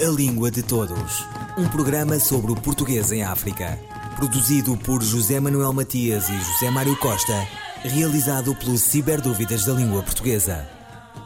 A Língua de Todos. Um programa sobre o português em África. Produzido por José Manuel Matias e José Mário Costa. Realizado pelo Ciberdúvidas da Língua Portuguesa.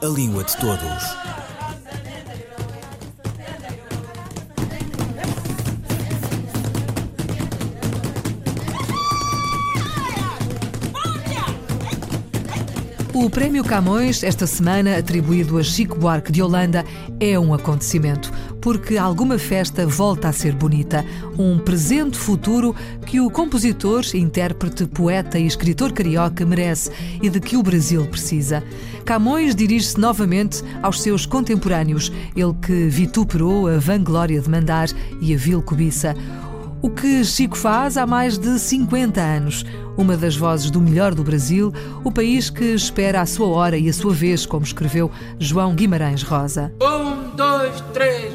A Língua de Todos. O Prémio Camões, esta semana atribuído a Chico Buarque de Holanda, é um acontecimento, porque alguma festa volta a ser bonita, um presente futuro que o compositor, intérprete, poeta e escritor carioca merece e de que o Brasil precisa. Camões dirige-se novamente aos seus contemporâneos, ele que vituperou a vanglória de mandar e a vil cobiça. O que Chico faz há mais de 50 anos. Uma das vozes do melhor do Brasil, o país que espera a sua hora e a sua vez, como escreveu João Guimarães Rosa. Um, dois, três.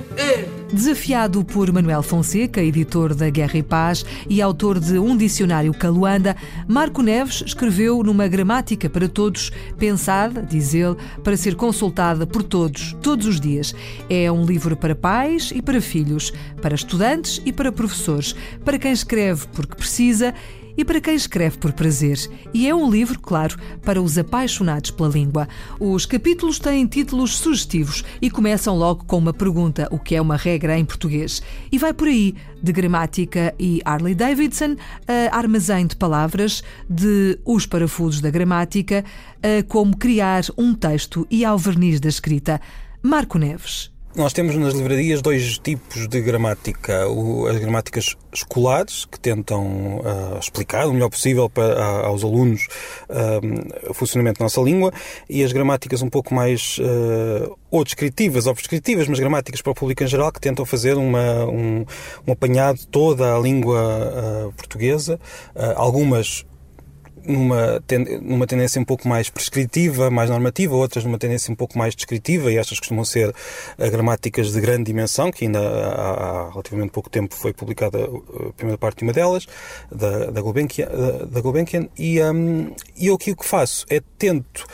Desafiado por Manuel Fonseca, editor da Guerra e Paz e autor de um dicionário Caluanda, Marco Neves escreveu numa gramática para todos, pensada, diz ele, para ser consultada por todos, todos os dias. É um livro para pais e para filhos, para estudantes e para professores, para quem escreve porque precisa e para quem escreve por prazer. E é um livro, claro, para os apaixonados pela língua. Os capítulos têm títulos sugestivos e começam logo com uma pergunta: o que é uma regra em português? E vai por aí, de gramática e Harley Davidson, a armazém de palavras, de os parafusos da gramática, a como criar um texto e ao verniz da escrita. Marco Neves. Nós temos nas livrarias dois tipos de gramática. O, as gramáticas escolares, que tentam uh, explicar o melhor possível para, a, aos alunos uh, o funcionamento da nossa língua, e as gramáticas um pouco mais uh, ou descritivas ou prescritivas, mas gramáticas para o público em geral, que tentam fazer uma, um, um apanhado de toda a língua portuguesa. algumas numa, numa tendência um pouco mais prescritiva, mais normativa, outras numa tendência um pouco mais descritiva, e estas costumam ser uh, gramáticas de grande dimensão, que ainda há, há, relativamente pouco tempo foi publicada a primeira parte de uma delas, da, da Gulbenkian, da, da Gulbenkian e, um, e eu aqui o que faço é tento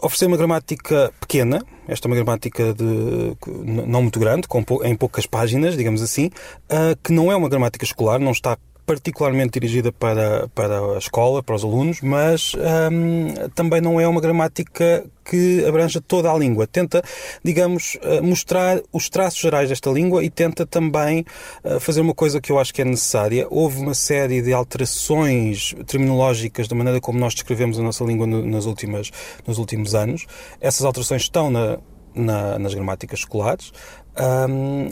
oferecer uma gramática pequena, esta é uma gramática de, não muito grande, com, em poucas páginas, digamos assim, uh, que não é uma gramática escolar, não está particularmente dirigida para, para a escola, para os alunos, mas hum, também não é uma gramática que abranja toda a língua. Tenta, digamos, eh, mostrar os traços gerais desta língua e tenta também eh, fazer uma coisa que eu acho que é necessária. Houve uma série de alterações terminológicas da maneira como nós descrevemos a nossa língua nas últimas, nos últimos anos. Essas alterações estão na, na, nas gramáticas escolares. Um,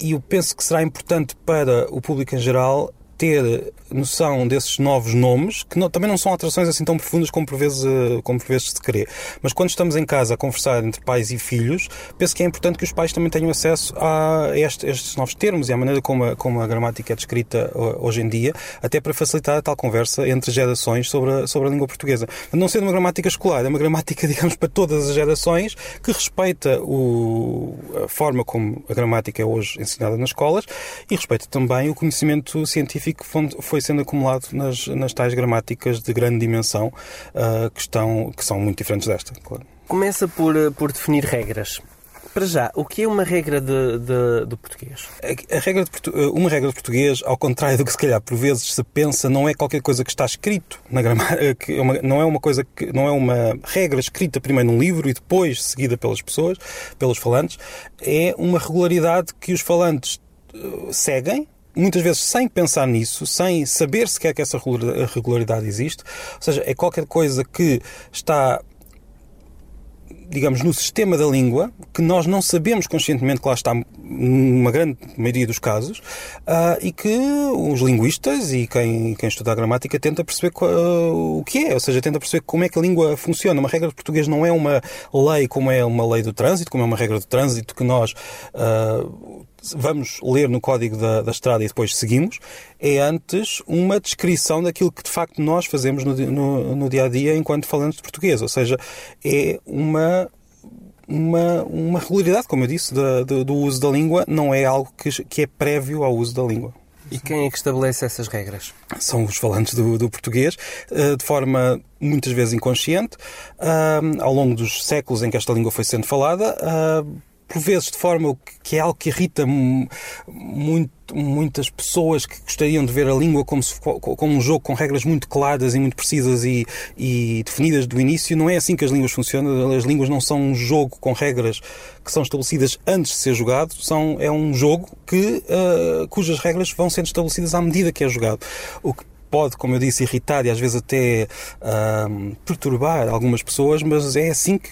e eu penso que será importante para o público em geral ter noção desses novos nomes, que não, também não são alterações assim tão profundas como por, vezes, eh, como por vezes se crê. Mas quando estamos em casa a conversar entre pais e filhos, penso que é importante que os pais também tenham acesso a este, estes novos termos e à maneira como a, como a gramática é descrita eh, hoje em dia, até para facilitar a tal conversa entre gerações sobre a, sobre a língua portuguesa. Não sendo uma gramática escolar, é uma gramática, digamos, para todas as gerações, que respeita o, a forma como a gramática é hoje ensinada nas escolas e respeita também o conhecimento científico científico foi sendo acumulado nas, nas tais gramáticas de grande dimensão uh, que, estão, que são muito diferentes desta. Claro. Começa por, eh, por definir regras. Para já, o que é uma regra de, de, de português? A, a regra de, eh, uma regra de português, ao contrário do que se calhar por vezes se pensa, não é qualquer coisa que está escrito na gramática, é não é uma coisa que não é uma regra escrita primeiro num livro e depois seguida pelas pessoas, pelos falantes, é uma regularidade que os falantes seguem muitas vezes sem pensar nisso, sem saber sequer que essa regularidade existe. Ou seja, é qualquer coisa que está digamos, no sistema da língua, que nós não sabemos conscientemente que lá está, numa grande maioria dos casos, uh, e que os linguistas e quem, quem estuda a gramática tenta perceber uh, o que é, ou seja, tenta perceber como é que a língua funciona. Uma regra de português não é uma lei como é uma lei do trânsito, como é uma regra do trânsito que nós uh, vamos ler no código da, da estrada e depois seguimos, é antes uma descrição daquilo que de facto nós fazemos no, no, no dia a dia enquanto falantes de português. Ou seja, é uma uma, uma regularidade, como eu disse, da, do, do, uso da língua, não é algo que, que é prévio ao uso da língua. E quem é que estabelece essas regras? São os falantes do, do português, eh, de forma muitas vezes inconsciente, ao longo dos séculos em que esta língua foi sendo falada, por vezes de forma que é algo que irrita muito, muitas pessoas que gostariam de ver a língua como, se, como um jogo com regras muito claras e muito precisas e, e, definidas do início. Não é assim que as línguas funcionam. As línguas não são um jogo com regras que são estabelecidas antes de ser jogado. São, é um jogo que, uh, cujas regras vão sendo estabelecidas à medida que é jogado. O que pode, como eu disse, irritar e às vezes até perturbar algumas pessoas, mas é assim que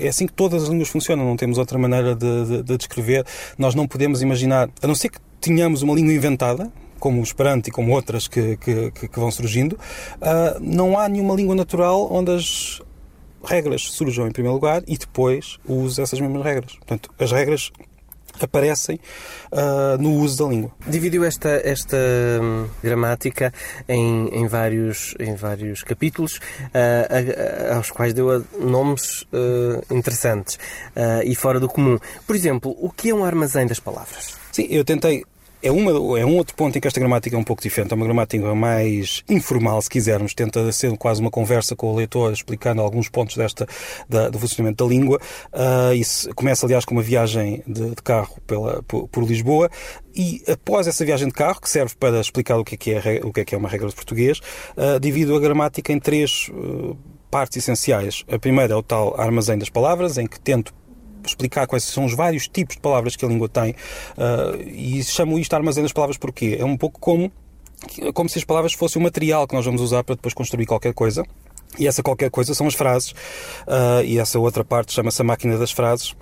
é assim que todas as línguas funcionam. Não temos outra maneira de, de, de descrever. Nós não podemos imaginar, a não ser que tenhamos uma língua inventada, como o Esperanto e como outras que, que, que vão surgindo, uh, não há nenhuma língua natural onde as regras surjam em primeiro lugar e depois usa essas mesmas regras. Portanto, as regras aparecem uh, no uso da língua. Dividiu esta, esta hum, gramática em, em, vários, em vários capítulos, uh, a, aos quais deu nomes uh, interessantes e fora do comum. Por exemplo, o que é um armazém das palavras? Sim, eu tentei é, uma, é um outro ponto em que esta gramática é um pouco diferente. É uma gramática mais informal, se quisermos. Tenta ser quase uma conversa com o leitor, explicando alguns pontos desta, da, do funcionamento da língua. Uh, isso começa, aliás, com uma viagem de, de carro pela, por, por, Lisboa. E após essa viagem de carro, que serve para explicar o que é, que é, o que é, que é uma regra de português, uh, divido a gramática em três uh, partes essenciais. A primeira é o tal armazém das palavras, em que tento explicar quais são os vários tipos de palavras que a língua tem. Uh, e chamo isto armazém das palavras porque é um pouco como, como se as palavras fossem o material que nós vamos usar para depois construir qualquer coisa. E essa qualquer coisa são as frases. Uh, e essa outra parte chama-se a máquina das frases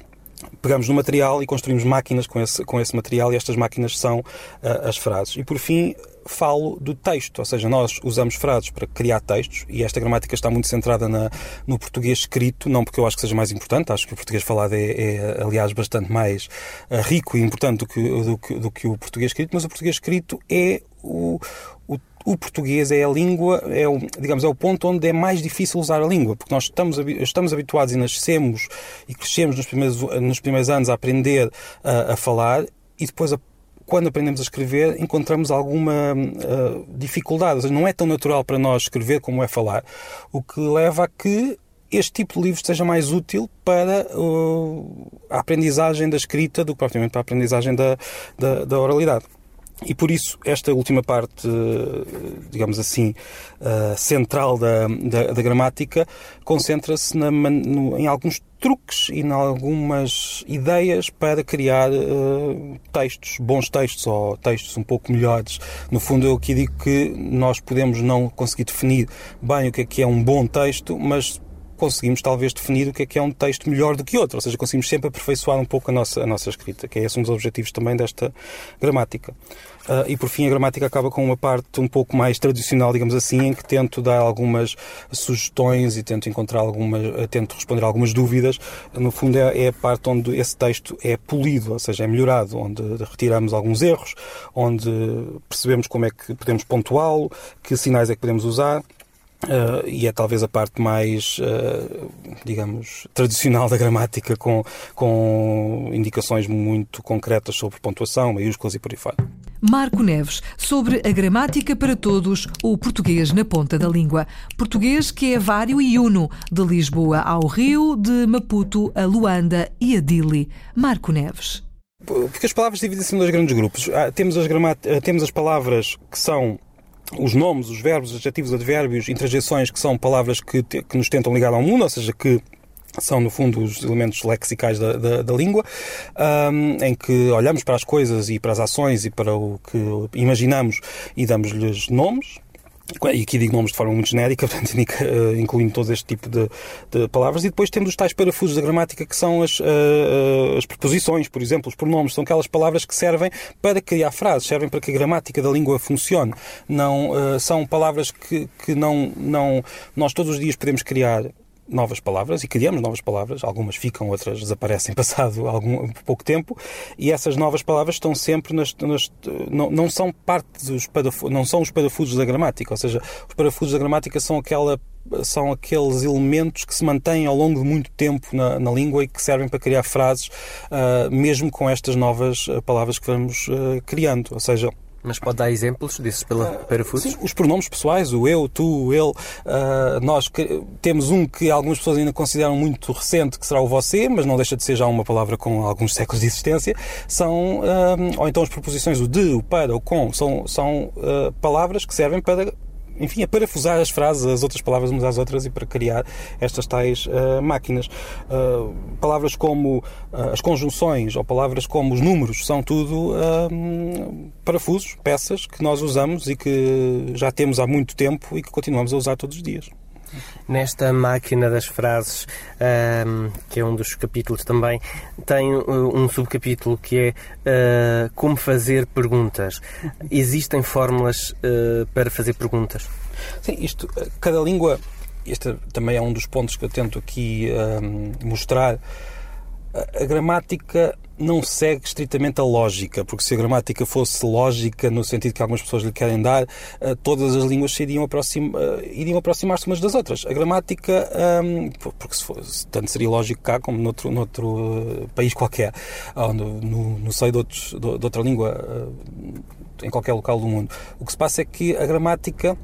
pegamos no material e construímos máquinas com esse, com esse material e estas máquinas são uh, as frases. E por fim, falo do texto, ou seja, nós usamos frases para criar textos e esta gramática está muito centrada na, no português escrito, não porque eu acho que seja mais importante, acho que o português falado é, é aliás, bastante mais uh, rico e importante do que, do, que, do que o português escrito, mas o português escrito é o, o o português é a língua, é o, digamos, é o ponto onde é mais difícil usar a língua, porque nós estamos, estamos habituados e nascemos e crescemos nos primeiros, nos primeiros anos a aprender a, a falar e depois a quando aprendemos a escrever, encontramos alguma uh, dificuldade. Seja, não é tão natural para nós escrever como é falar, o que leva a que este tipo de livro seja mais útil para uh, a aprendizagem da escrita do que propriamente para a aprendizagem da, da, da oralidade. E por isso, esta última parte, digamos assim, uh, central da, da, da gramática, concentra-se em alguns truques e em algumas ideias para criar uh, textos, bons textos ou textos um pouco melhores. No fundo, eu aqui digo que nós podemos não conseguir definir bem o que é que é um bom texto, mas conseguimos talvez definir o que é que é um texto melhor do que outro, ou seja, conseguimos sempre aperfeiçoar um pouco a nossa, a nossa escrita, que é esse um dos objetivos também desta gramática. Uh, e por fim, a gramática acaba com uma parte um pouco mais tradicional, digamos assim, em que tento dar algumas sugestões e tento encontrar algumas, uh, tento responder algumas dúvidas. No fundo, é, é, a parte onde esse texto é polido, ou seja, é melhorado, onde retiramos alguns erros, onde percebemos como é que podemos pontuá-lo, que sinais é que podemos usar. Uh, e é talvez a parte mais, uh, digamos, tradicional da gramática, com, com indicações muito concretas sobre pontuação, maiúsculas e por aí fora. Marco Neves, sobre a gramática para todos, o português na ponta da língua. Português que é vário e uno, de Lisboa ao Rio, de Maputo a Luanda e a Dili. Marco Neves. Porque as palavras dividem-se em dois grandes grupos. Ah, temos, as temos as palavras que são os nomes, os verbos, os adjetivos, advérbios, interjeições, que são palavras que, que nos tentam ligar ao mundo, ou seja, que são, no fundo, os elementos lexicais da, da, da língua, um, em que olhamos para as coisas e para as ações e para o que imaginamos e damos-lhes nomes, e aqui digo nomes de forma muito genérica, portanto, eh, incluindo todo este tipo de, de, palavras, e depois temos os tais parafusos da gramática que são as, uh, as preposições, por exemplo, os pronomes, são aquelas palavras que servem para criar frases, servem para que a gramática da língua funcione. Não, uh, são palavras que, que não, não, nós todos os dias podemos criar novas palavras e criamos novas palavras, algumas ficam, outras desaparecem passado algum pouco tempo, e essas novas palavras estão sempre nas, nas não, não são parte dos não são os parafusos da gramática, ou seja, os parafusos da gramática são aquela são aqueles elementos que se mantêm ao longo de muito tempo na, na língua e que servem para criar frases, uh, mesmo com estas novas ah, palavras que vamos uh, criando. Ou seja, Mas pode dar exemplos desses parafusos? Sim, os pronomes pessoais, o eu, tu, ele. Uh, nós que, temos um que algumas pessoas ainda consideram muito recente, que será o você, mas não deixa de ser já uma palavra com alguns séculos de existência. São, uh, ou então as preposições o de, o para, o com, são, são uh, palavras que servem para enfim, a parafusar as frases, as outras palavras umas às outras e para criar estas tais uh, máquinas. Uh, palavras como uh, as conjunções ou palavras como os números são tudo parafusos, peças que nós usamos e que já temos há muito tempo e que continuamos a usar todos os dias. Nesta máquina das frases, um, que é um dos capítulos também, tem um subcapítulo que é uh, como fazer perguntas. Existem fórmulas uh, para fazer perguntas? Sim, isto, cada língua, este também é um dos pontos que eu tento aqui um, mostrar. A gramática não segue estritamente a lógica, porque se a gramática fosse lógica, no sentido que algumas pessoas lhe querem dar, eh, todas as línguas iriam, aproxima, eh, iriam aproximar-se umas das outras. A gramática, ehm, porque se fosse, tanto seria lógico cá como noutro, noutro eh, país qualquer, no, no, no seio de, outros, de outra língua, em qualquer local do mundo. O que se passa é que a gramática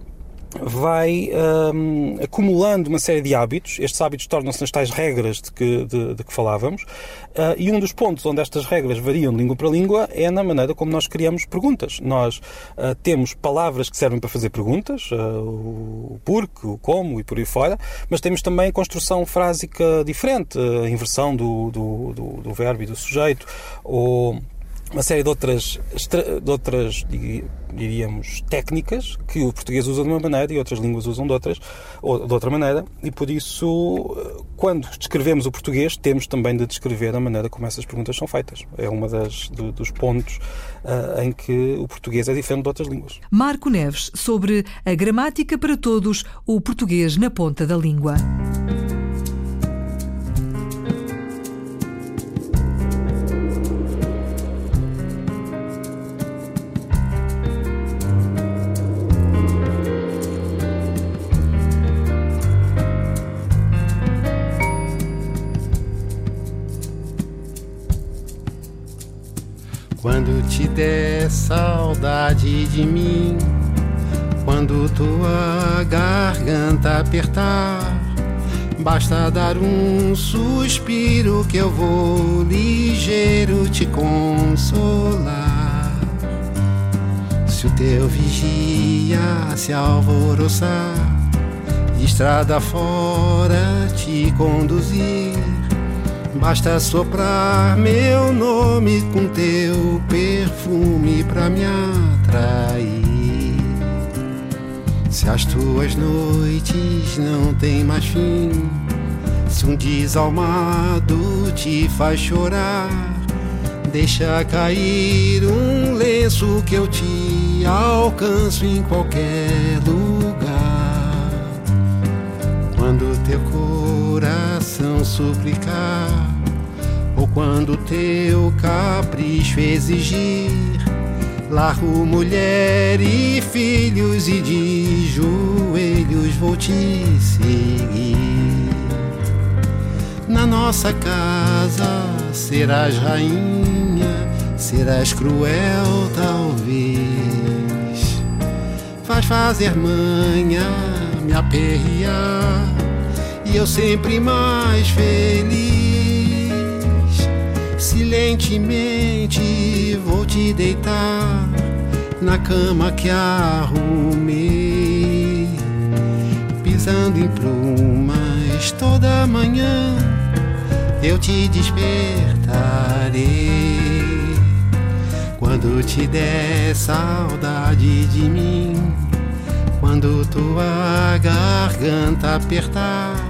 vai um, acumulando uma série de hábitos. Estes hábitos tornam-se nas tais regras de que, de, de que falávamos. Uh, e um dos pontos onde estas regras variam de língua para língua é na maneira como nós criamos perguntas. Nós uh, temos palavras que servem para fazer perguntas, uh, o porque, o como e por aí fora, mas temos também construção frásica diferente, a inversão do, do, do, do verbo e do sujeito, ou uma série de outras, de outras, diríamos, técnicas que o português usa de uma maneira e outras línguas usam de, outras, ou de outra maneira, e por isso, quando descrevemos o português, temos também de descrever a maneira como essas perguntas são feitas. É de, dos pontos uh, em que o português é diferente de outras línguas. Marco Neves, sobre a gramática para todos, o português na ponta da língua. Der saudade de mim, quando tua garganta apertar, basta dar um suspiro que eu vou ligeiro te consolar. Se o teu vigia se alvoroçar, estrada fora te conduzir Basta soprar meu nome com teu perfume pra me atrair. Se as tuas noites não têm mais fim, se um desalmado te faz chorar, deixa cair um lenço que eu te alcanço em qualquer lugar. Suplicar ou quando teu capricho exigir, largo mulher e filhos e de joelhos vou te seguir. Na nossa casa serás rainha, serás cruel talvez. Faz fazer manha, me aperrear e eu sempre mais feliz Silentemente vou te deitar na cama que arrumei, pisando em plumas toda manhã. Eu te despertarei quando te der saudade de mim, quando tua garganta apertar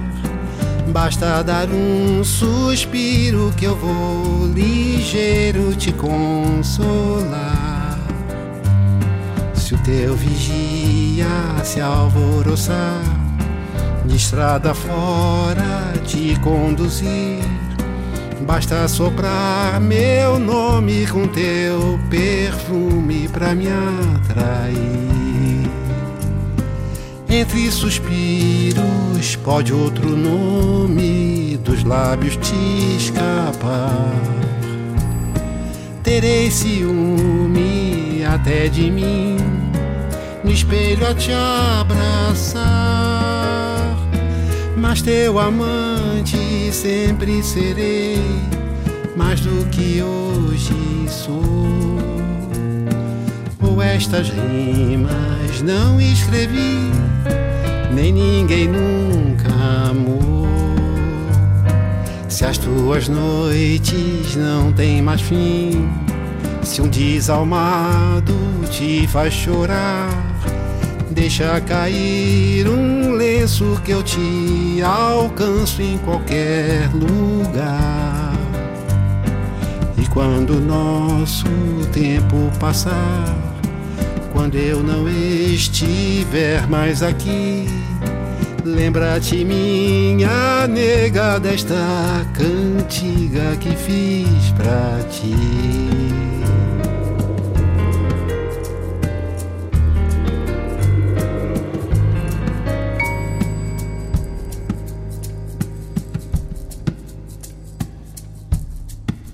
Basta dar um suspiro que eu vou ligeiro te consolar. Se o teu vigia se alvoroçar, de estrada fora te conduzir, basta soprar meu nome com teu perfume pra me atrair. Entre suspiros pode outro nome dos lábios te escapar. Terei ciúme até de mim, no espelho a te abraçar. Mas teu amante sempre serei, mais do que hoje sou. Ou estas rimas não escrevi, nem ninguém nunca amou. Se as tuas noites não têm mais fim, se um desalmado te faz chorar, deixa cair um lenço que eu te alcanço em qualquer lugar. E quando nosso tempo passar, quando eu não estiver mais aqui, Lembra-te, minha nega, desta cantiga que fiz pra ti.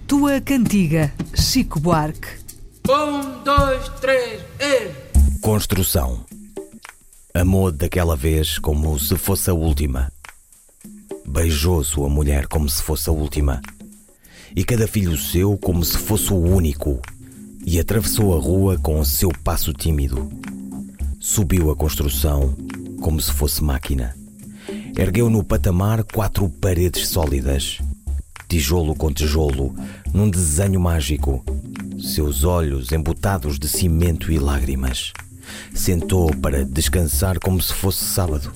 Tua cantiga, Chico Buarque. Um, dois, três, e... Construção. Amou daquela vez como se fosse a última. Beijou sua mulher como se fosse a última. E cada filho seu como se fosse o único. E atravessou a rua com o seu passo tímido. Subiu a construção como se fosse máquina. Ergueu no patamar quatro paredes sólidas, tijolo com tijolo, num desenho mágico. Seus olhos embutados de cimento e lágrimas. Sentou para descansar como se fosse sábado.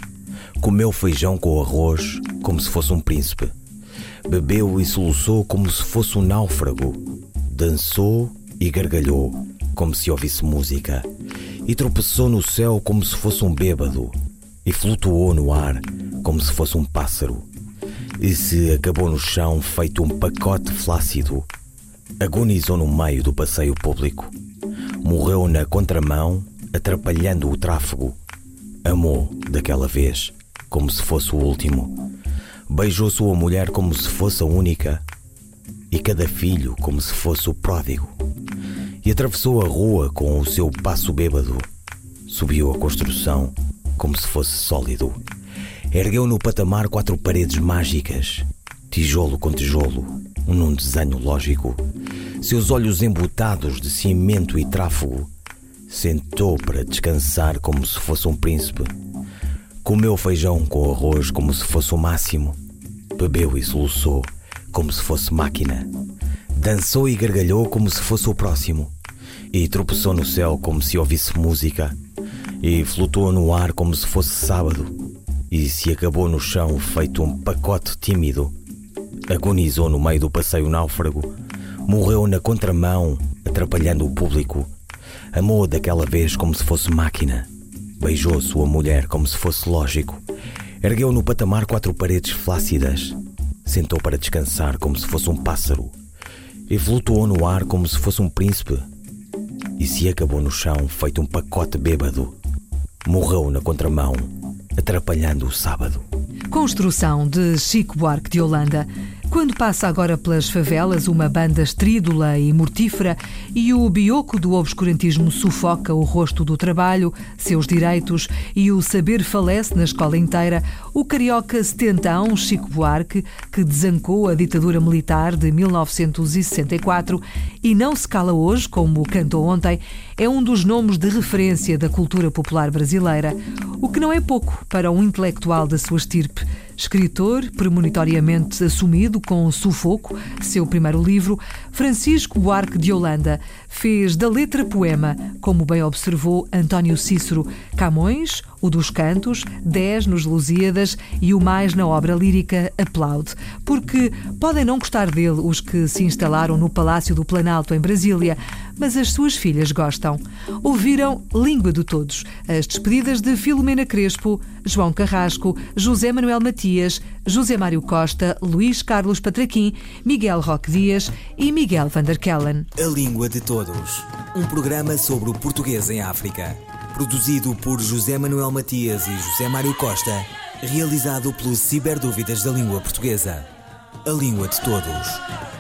Comeu feijão com arroz como se fosse um príncipe. Bebeu e soluçou como se fosse um náufrago. Dançou e gargalhou como se ouvisse música. E tropeçou no céu como se fosse um bêbado. E flutuou no ar como se fosse um pássaro. E se acabou no chão feito um pacote flácido. Agonizou no meio do passeio público. Morreu na contramão atrapalhando o tráfego. Amou daquela vez, como se fosse o último. Beijou sua mulher como se fosse a única, e cada filho como se fosse o pródigo. E atravessou a rua com o seu passo bêbado. Subiu a construção como se fosse sólido. Ergueu no patamar quatro paredes mágicas, tijolo com tijolo, num desenho lógico. Seus olhos embutados de cimento e tráfego Sentou para descansar como se fosse um príncipe. Comeu feijão com arroz como se fosse o máximo. Bebeu e soluçou como se fosse máquina. Dançou e gargalhou como se fosse o próximo. E tropeçou no céu como se ouvisse música. E flutuou no ar como se fosse sábado. E se acabou no chão feito um pacote tímido. Agonizou no meio do passeio náufrago. Morreu na contramão, atrapalhando o público Amou daquela vez como se fosse máquina. Beijou sua mulher como se fosse lógico. Ergueu no patamar quatro paredes flácidas. Sentou para descansar como se fosse um pássaro. E flutuou no ar como se fosse um príncipe. E se acabou no chão feito um pacote bêbado. Morreu na contramão, atrapalhando o sábado. Construção de Chico Buarque de Holanda. Quando passa agora pelas favelas uma banda estrídula e mortífera e o bioco do obscurantismo sufoca o rosto do trabalho, seus direitos e o saber falece na escola inteira, o carioca setentão Chico Buarque, que desancou a ditadura militar de 1964 e não se cala hoje, como cantou ontem, é um dos nomes de referência da cultura popular brasileira, o que não é pouco para um intelectual da sua estirpe. Escritor, premonitoriamente assumido com Sufoco, seu primeiro livro, Francisco Buarque de Holanda fez da letra poema, como bem observou António Cícero, Camões, o dos cantos, dez nos Lusíadas e o mais na obra lírica Aplaude, porque podem não gostar dele os que se instalaram no Palácio do Planalto em Brasília, mas as suas filhas gostam. Ouviram Língua de Todos, as despedidas de Filomena Crespo, João Carrasco, José Manuel Matias, José Mário Costa, Luís Carlos Patraquim, Miguel Roque Dias e Miguel van der Kellen. A Língua de Todos, um programa sobre o português em África. Produzido por José Manuel Matias e José Mário Costa, realizado pelo Ciberdúvidas da Língua Portuguesa. A Língua de Todos.